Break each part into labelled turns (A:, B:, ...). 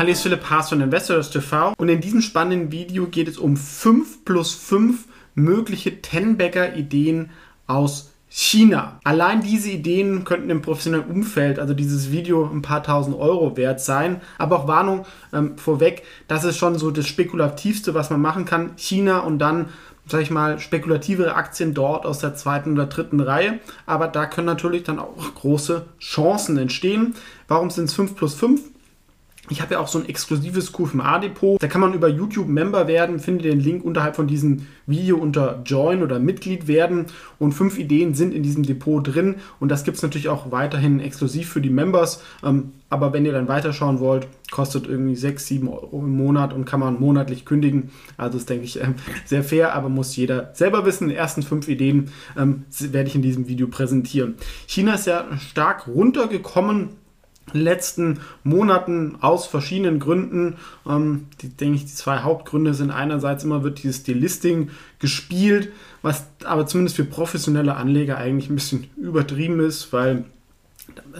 A: Hallo, ist Philipp Haas von Investors TV und in diesem spannenden Video geht es um 5 plus 5 mögliche Ten-Bagger-Ideen aus China. Allein diese Ideen könnten im professionellen Umfeld, also dieses Video, ein paar tausend Euro wert sein. Aber auch Warnung ähm, vorweg, das ist schon so das Spekulativste, was man machen kann. China und dann, sag ich mal, spekulativere Aktien dort aus der zweiten oder dritten Reihe. Aber da können natürlich dann auch große Chancen entstehen. Warum sind es 5 plus 5? Ich habe ja auch so ein exklusives QFMA-Depot. Da kann man über YouTube Member werden. Findet den Link unterhalb von diesem Video unter Join oder Mitglied werden. Und fünf Ideen sind in diesem Depot drin. Und das gibt es natürlich auch weiterhin exklusiv für die Members. Ähm, aber wenn ihr dann weiterschauen wollt, kostet irgendwie 6, 7 Euro im Monat und kann man monatlich kündigen. Also ist, denke ich, ähm, sehr fair, aber muss jeder selber wissen. Die ersten fünf Ideen ähm, werde ich in diesem Video präsentieren. China ist ja stark runtergekommen letzten Monaten aus verschiedenen Gründen. Ähm, die, denke ich, die zwei Hauptgründe sind einerseits immer wird dieses Delisting gespielt, was aber zumindest für professionelle Anleger eigentlich ein bisschen übertrieben ist, weil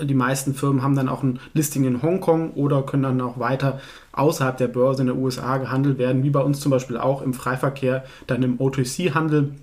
A: die meisten Firmen haben dann auch ein Listing in Hongkong oder können dann auch weiter außerhalb der Börse in den USA gehandelt werden, wie bei uns zum Beispiel auch im Freiverkehr, dann im OTC-Handel.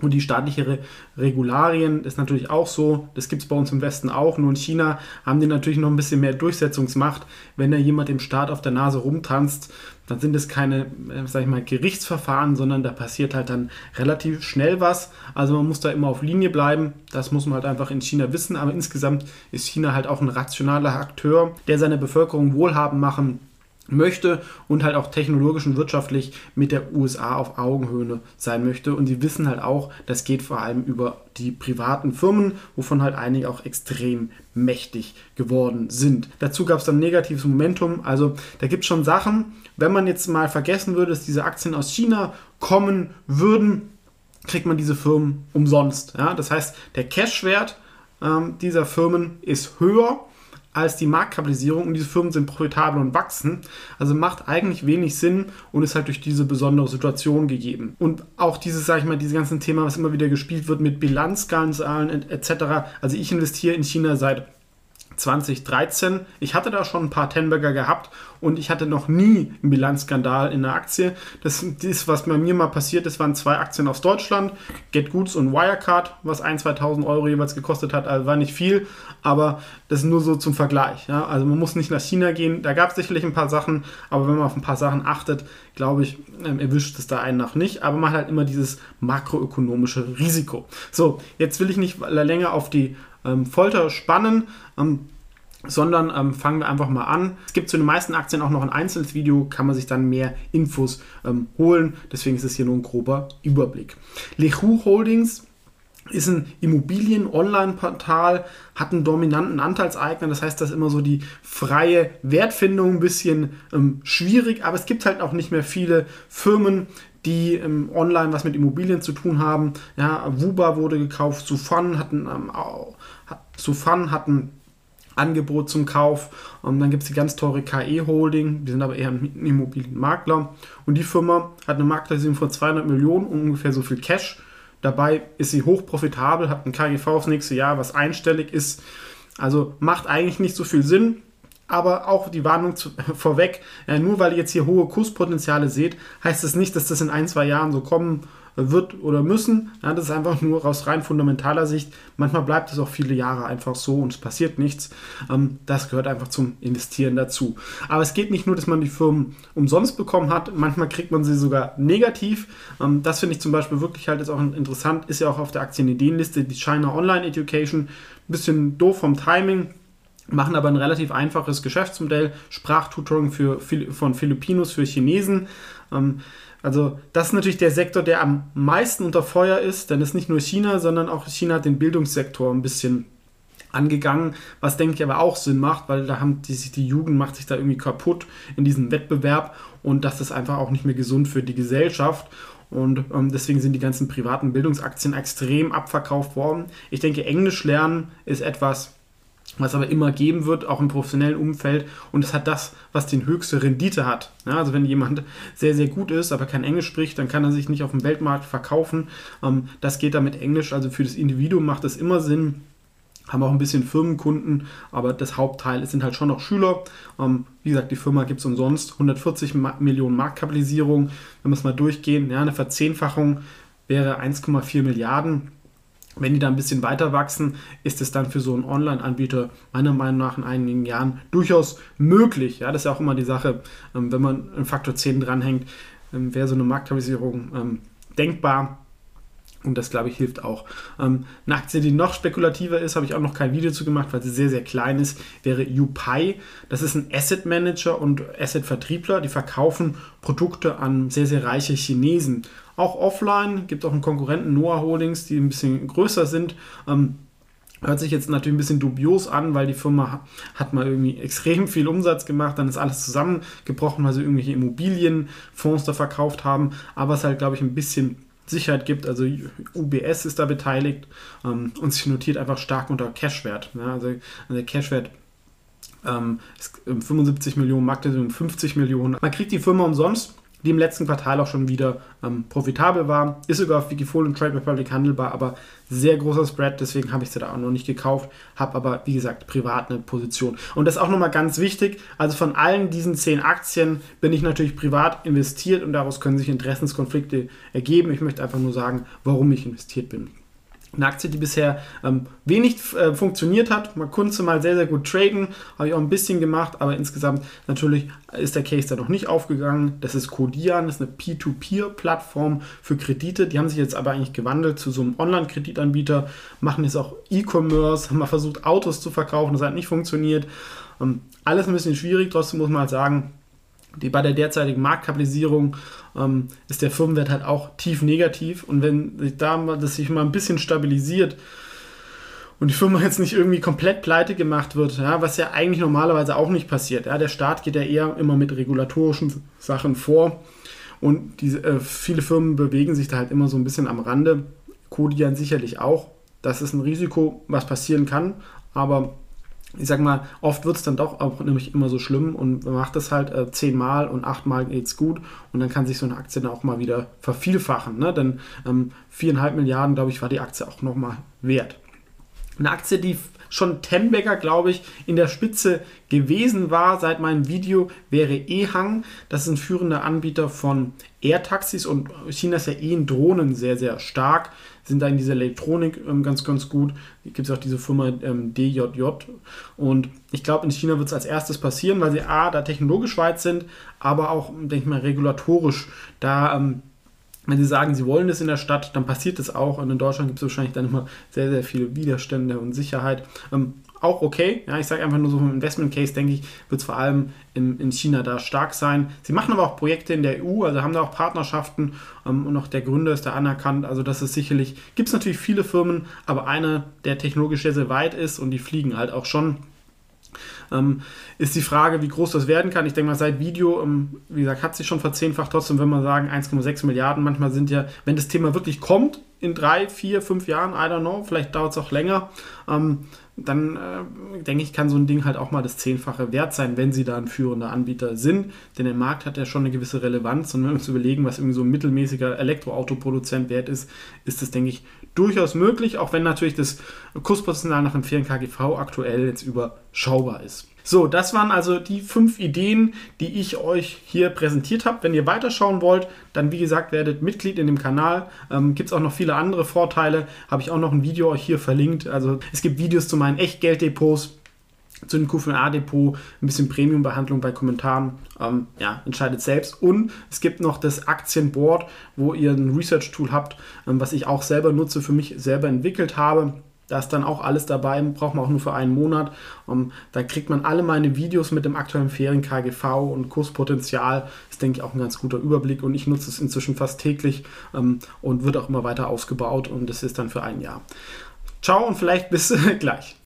A: Und die staatliche Re Regularien ist natürlich auch so, das gibt es bei uns im Westen auch, nur in China haben die natürlich noch ein bisschen mehr Durchsetzungsmacht. Wenn da jemand im Staat auf der Nase rumtanzt, dann sind es keine, äh, sag ich mal, Gerichtsverfahren, sondern da passiert halt dann relativ schnell was. Also man muss da immer auf Linie bleiben, das muss man halt einfach in China wissen, aber insgesamt ist China halt auch ein rationaler Akteur, der seine Bevölkerung wohlhabend machen möchte und halt auch technologisch und wirtschaftlich mit der USA auf Augenhöhe sein möchte. Und sie wissen halt auch, das geht vor allem über die privaten Firmen, wovon halt einige auch extrem mächtig geworden sind. Dazu gab es dann negatives Momentum. Also da gibt es schon Sachen, wenn man jetzt mal vergessen würde, dass diese Aktien aus China kommen würden, kriegt man diese Firmen umsonst. Ja? Das heißt, der Cashwert ähm, dieser Firmen ist höher als die Marktkapitalisierung und diese Firmen sind profitabel und wachsen. Also macht eigentlich wenig Sinn und ist halt durch diese besondere Situation gegeben. Und auch dieses, sag ich mal, dieses ganze Thema, was immer wieder gespielt wird mit Bilanzskandalen etc. Also ich investiere in China seit 2013. Ich hatte da schon ein paar Tenberger gehabt und ich hatte noch nie einen Bilanzskandal in der Aktie. Das ist, was bei mir mal passiert ist, waren zwei Aktien aus Deutschland, Get Goods und Wirecard, was 1.000, 2.000 Euro jeweils gekostet hat. Also war nicht viel, aber das ist nur so zum Vergleich. Ja? Also man muss nicht nach China gehen. Da gab es sicherlich ein paar Sachen, aber wenn man auf ein paar Sachen achtet, glaube ich, ähm, erwischt es da einen nach nicht. Aber man hat halt immer dieses makroökonomische Risiko. So, jetzt will ich nicht länger auf die ähm, Folter spannen. Ähm, sondern ähm, fangen wir einfach mal an. Es gibt zu den meisten Aktien auch noch ein einzelnes Video, kann man sich dann mehr Infos ähm, holen. Deswegen ist es hier nur ein grober Überblick. Lehu Holdings ist ein Immobilien-Online-Portal, hat einen dominanten Anteilseigner, das heißt, das ist immer so die freie Wertfindung ein bisschen ähm, schwierig, aber es gibt halt auch nicht mehr viele Firmen, die ähm, online was mit Immobilien zu tun haben. Ja, Wuba wurde gekauft, Sufan hatten ähm, Sufan hatten Angebot zum Kauf. Und dann gibt es die ganz teure KE Holding, die sind aber eher ein Immobilienmakler. Und die Firma hat eine Marktkapitalisierung von 200 Millionen und ungefähr so viel Cash. Dabei ist sie hochprofitabel, hat ein KGV aufs nächste Jahr, was einstellig ist. Also macht eigentlich nicht so viel Sinn. Aber auch die Warnung zu, vorweg, ja, nur weil ihr jetzt hier hohe Kurspotenziale seht, heißt das nicht, dass das in ein, zwei Jahren so kommen wird oder müssen. Ja, das ist einfach nur aus rein fundamentaler Sicht. Manchmal bleibt es auch viele Jahre einfach so und es passiert nichts. Ähm, das gehört einfach zum Investieren dazu. Aber es geht nicht nur, dass man die Firmen umsonst bekommen hat. Manchmal kriegt man sie sogar negativ. Ähm, das finde ich zum Beispiel wirklich halt jetzt auch interessant. Ist ja auch auf der Aktienideenliste die China Online Education. Bisschen doof vom Timing machen aber ein relativ einfaches Geschäftsmodell, Sprachtutoring für, von Filipinos für Chinesen. Ähm, also das ist natürlich der Sektor, der am meisten unter Feuer ist, denn es ist nicht nur China, sondern auch China hat den Bildungssektor ein bisschen angegangen, was denke ich aber auch Sinn macht, weil da haben die, die Jugend macht sich da irgendwie kaputt in diesem Wettbewerb und das ist einfach auch nicht mehr gesund für die Gesellschaft. Und ähm, deswegen sind die ganzen privaten Bildungsaktien extrem abverkauft worden. Ich denke, Englisch lernen ist etwas, was aber immer geben wird, auch im professionellen Umfeld. Und es hat das, was die höchste Rendite hat. Ja, also wenn jemand sehr, sehr gut ist, aber kein Englisch spricht, dann kann er sich nicht auf dem Weltmarkt verkaufen. Ähm, das geht da mit Englisch. Also für das Individuum macht es immer Sinn, haben auch ein bisschen Firmenkunden, aber das Hauptteil sind halt schon noch Schüler. Ähm, wie gesagt, die Firma gibt es umsonst, 140 Millionen Marktkapitalisierung. Wenn wir es mal durchgehen, ja, eine Verzehnfachung wäre 1,4 Milliarden. Wenn die da ein bisschen weiter wachsen, ist es dann für so einen Online-Anbieter meiner Meinung nach in einigen Jahren durchaus möglich. Ja, das ist ja auch immer die Sache, ähm, wenn man einen Faktor 10 dranhängt, ähm, wäre so eine Marktkapitalisierung ähm, denkbar. Und das, glaube ich, hilft auch. Ähm, eine Aktie, die noch spekulativer ist, habe ich auch noch kein Video zu gemacht, weil sie sehr, sehr klein ist, wäre UPI. Das ist ein Asset Manager und Asset Vertriebler. Die verkaufen Produkte an sehr, sehr reiche Chinesen. Auch offline gibt auch einen Konkurrenten, Noah Holdings, die ein bisschen größer sind. Ähm, Hört sich jetzt natürlich ein bisschen dubios an, weil die Firma hat mal irgendwie extrem viel Umsatz gemacht, dann ist alles zusammengebrochen, weil sie irgendwelche Immobilienfonds da verkauft haben. Aber es ist halt, glaube ich, ein bisschen Sicherheit gibt. Also UBS ist da beteiligt ähm, und sich notiert einfach stark unter Cashwert. Ja, also, also der Cashwert ähm, ist 75 Millionen, Marktwert 50 Millionen. Man kriegt die Firma umsonst die im letzten Quartal auch schon wieder ähm, profitabel war. Ist sogar auf Wikifolio und Trade Republic handelbar, aber sehr großer Spread, deswegen habe ich sie da auch noch nicht gekauft, habe aber, wie gesagt, privat eine Position. Und das ist auch nochmal ganz wichtig, also von allen diesen zehn Aktien bin ich natürlich privat investiert und daraus können sich Interessenskonflikte ergeben. Ich möchte einfach nur sagen, warum ich investiert bin. Eine Aktie, die bisher ähm, wenig äh, funktioniert hat. Man konnte mal sehr, sehr gut traden. Habe ich auch ein bisschen gemacht, aber insgesamt natürlich ist der Case da noch nicht aufgegangen. Das ist Codian, das ist eine P2P-Plattform für Kredite. Die haben sich jetzt aber eigentlich gewandelt zu so einem Online-Kreditanbieter, machen jetzt auch E-Commerce, haben mal versucht, Autos zu verkaufen. Das hat nicht funktioniert. Ähm, alles ein bisschen schwierig, trotzdem muss man halt sagen, die, bei der derzeitigen Marktkapitalisierung ähm, ist der Firmenwert halt auch tief negativ. Und wenn sich da das sich mal ein bisschen stabilisiert und die Firma jetzt nicht irgendwie komplett pleite gemacht wird, ja, was ja eigentlich normalerweise auch nicht passiert. Ja, der Staat geht ja eher immer mit regulatorischen Sachen vor und diese, äh, viele Firmen bewegen sich da halt immer so ein bisschen am Rande. Kodian sicherlich auch. Das ist ein Risiko, was passieren kann, aber ich sag mal, oft wird es dann doch auch nämlich immer so schlimm und man macht das halt äh, zehnmal und achtmal geht es gut und dann kann sich so eine Aktie dann auch mal wieder vervielfachen. Ne? Denn ähm, viereinhalb Milliarden, glaube ich, war die Aktie auch nochmal wert. Eine Aktie, die schon Tenbagger, glaube ich, in der Spitze gewesen war seit meinem Video, wäre Ehang. Das ist ein führender Anbieter von Air-Taxis und China ist ja eh in Drohnen sehr, sehr stark. Sind da in dieser Elektronik ähm, ganz, ganz gut. Gibt es auch diese Firma ähm, DJJ. Und ich glaube, in China wird es als erstes passieren, weil sie A, da technologisch weit sind, aber auch, denke ich mal, regulatorisch da. Ähm, wenn sie sagen, sie wollen das in der Stadt, dann passiert das auch. Und in Deutschland gibt es wahrscheinlich dann immer sehr, sehr viele Widerstände und Sicherheit. Ähm, auch okay. Ja, ich sage einfach nur so vom Investment Case, denke ich, wird es vor allem in, in China da stark sein. Sie machen aber auch Projekte in der EU, also haben da auch Partnerschaften ähm, und auch der Gründer ist da anerkannt. Also das ist sicherlich, gibt es natürlich viele Firmen, aber einer, der technologisch sehr, sehr weit ist und die fliegen halt auch schon ähm, ist die Frage, wie groß das werden kann. Ich denke mal, seit Video, ähm, wie gesagt, hat sich schon verzehnfacht. Trotzdem, wenn man sagen, 1,6 Milliarden, manchmal sind ja, wenn das Thema wirklich kommt, in drei, vier, fünf Jahren, I don't know, vielleicht dauert es auch länger, ähm, dann äh, denke ich, kann so ein Ding halt auch mal das Zehnfache wert sein, wenn sie da ein führender Anbieter sind. Denn der Markt hat ja schon eine gewisse Relevanz und wenn wir uns überlegen, was irgendwie so ein mittelmäßiger Elektroautoproduzent wert ist, ist das, denke ich, durchaus möglich, auch wenn natürlich das Kurspotenzial nach dem fairen KGV aktuell jetzt überschaubar ist. So, das waren also die fünf Ideen, die ich euch hier präsentiert habe. Wenn ihr weiterschauen wollt, dann wie gesagt, werdet Mitglied in dem Kanal. Ähm, gibt es auch noch viele andere Vorteile. Habe ich auch noch ein Video euch hier verlinkt. Also es gibt Videos zu meinen Echtgelddepots zu dem Q4A-Depot, ein bisschen Premium-Behandlung bei Kommentaren. Ähm, ja, entscheidet selbst. Und es gibt noch das Aktienboard, wo ihr ein Research-Tool habt, ähm, was ich auch selber nutze, für mich selber entwickelt habe. Da ist dann auch alles dabei, braucht man auch nur für einen Monat. Um, ähm, da kriegt man alle meine Videos mit dem aktuellen Ferien-KGV und Kurspotenzial. Das denke ich auch ein ganz guter Überblick und ich nutze es inzwischen fast täglich um, und wird auch immer weiter ausgebaut und das ist dann für ein Jahr. Ciao und vielleicht bis gleich.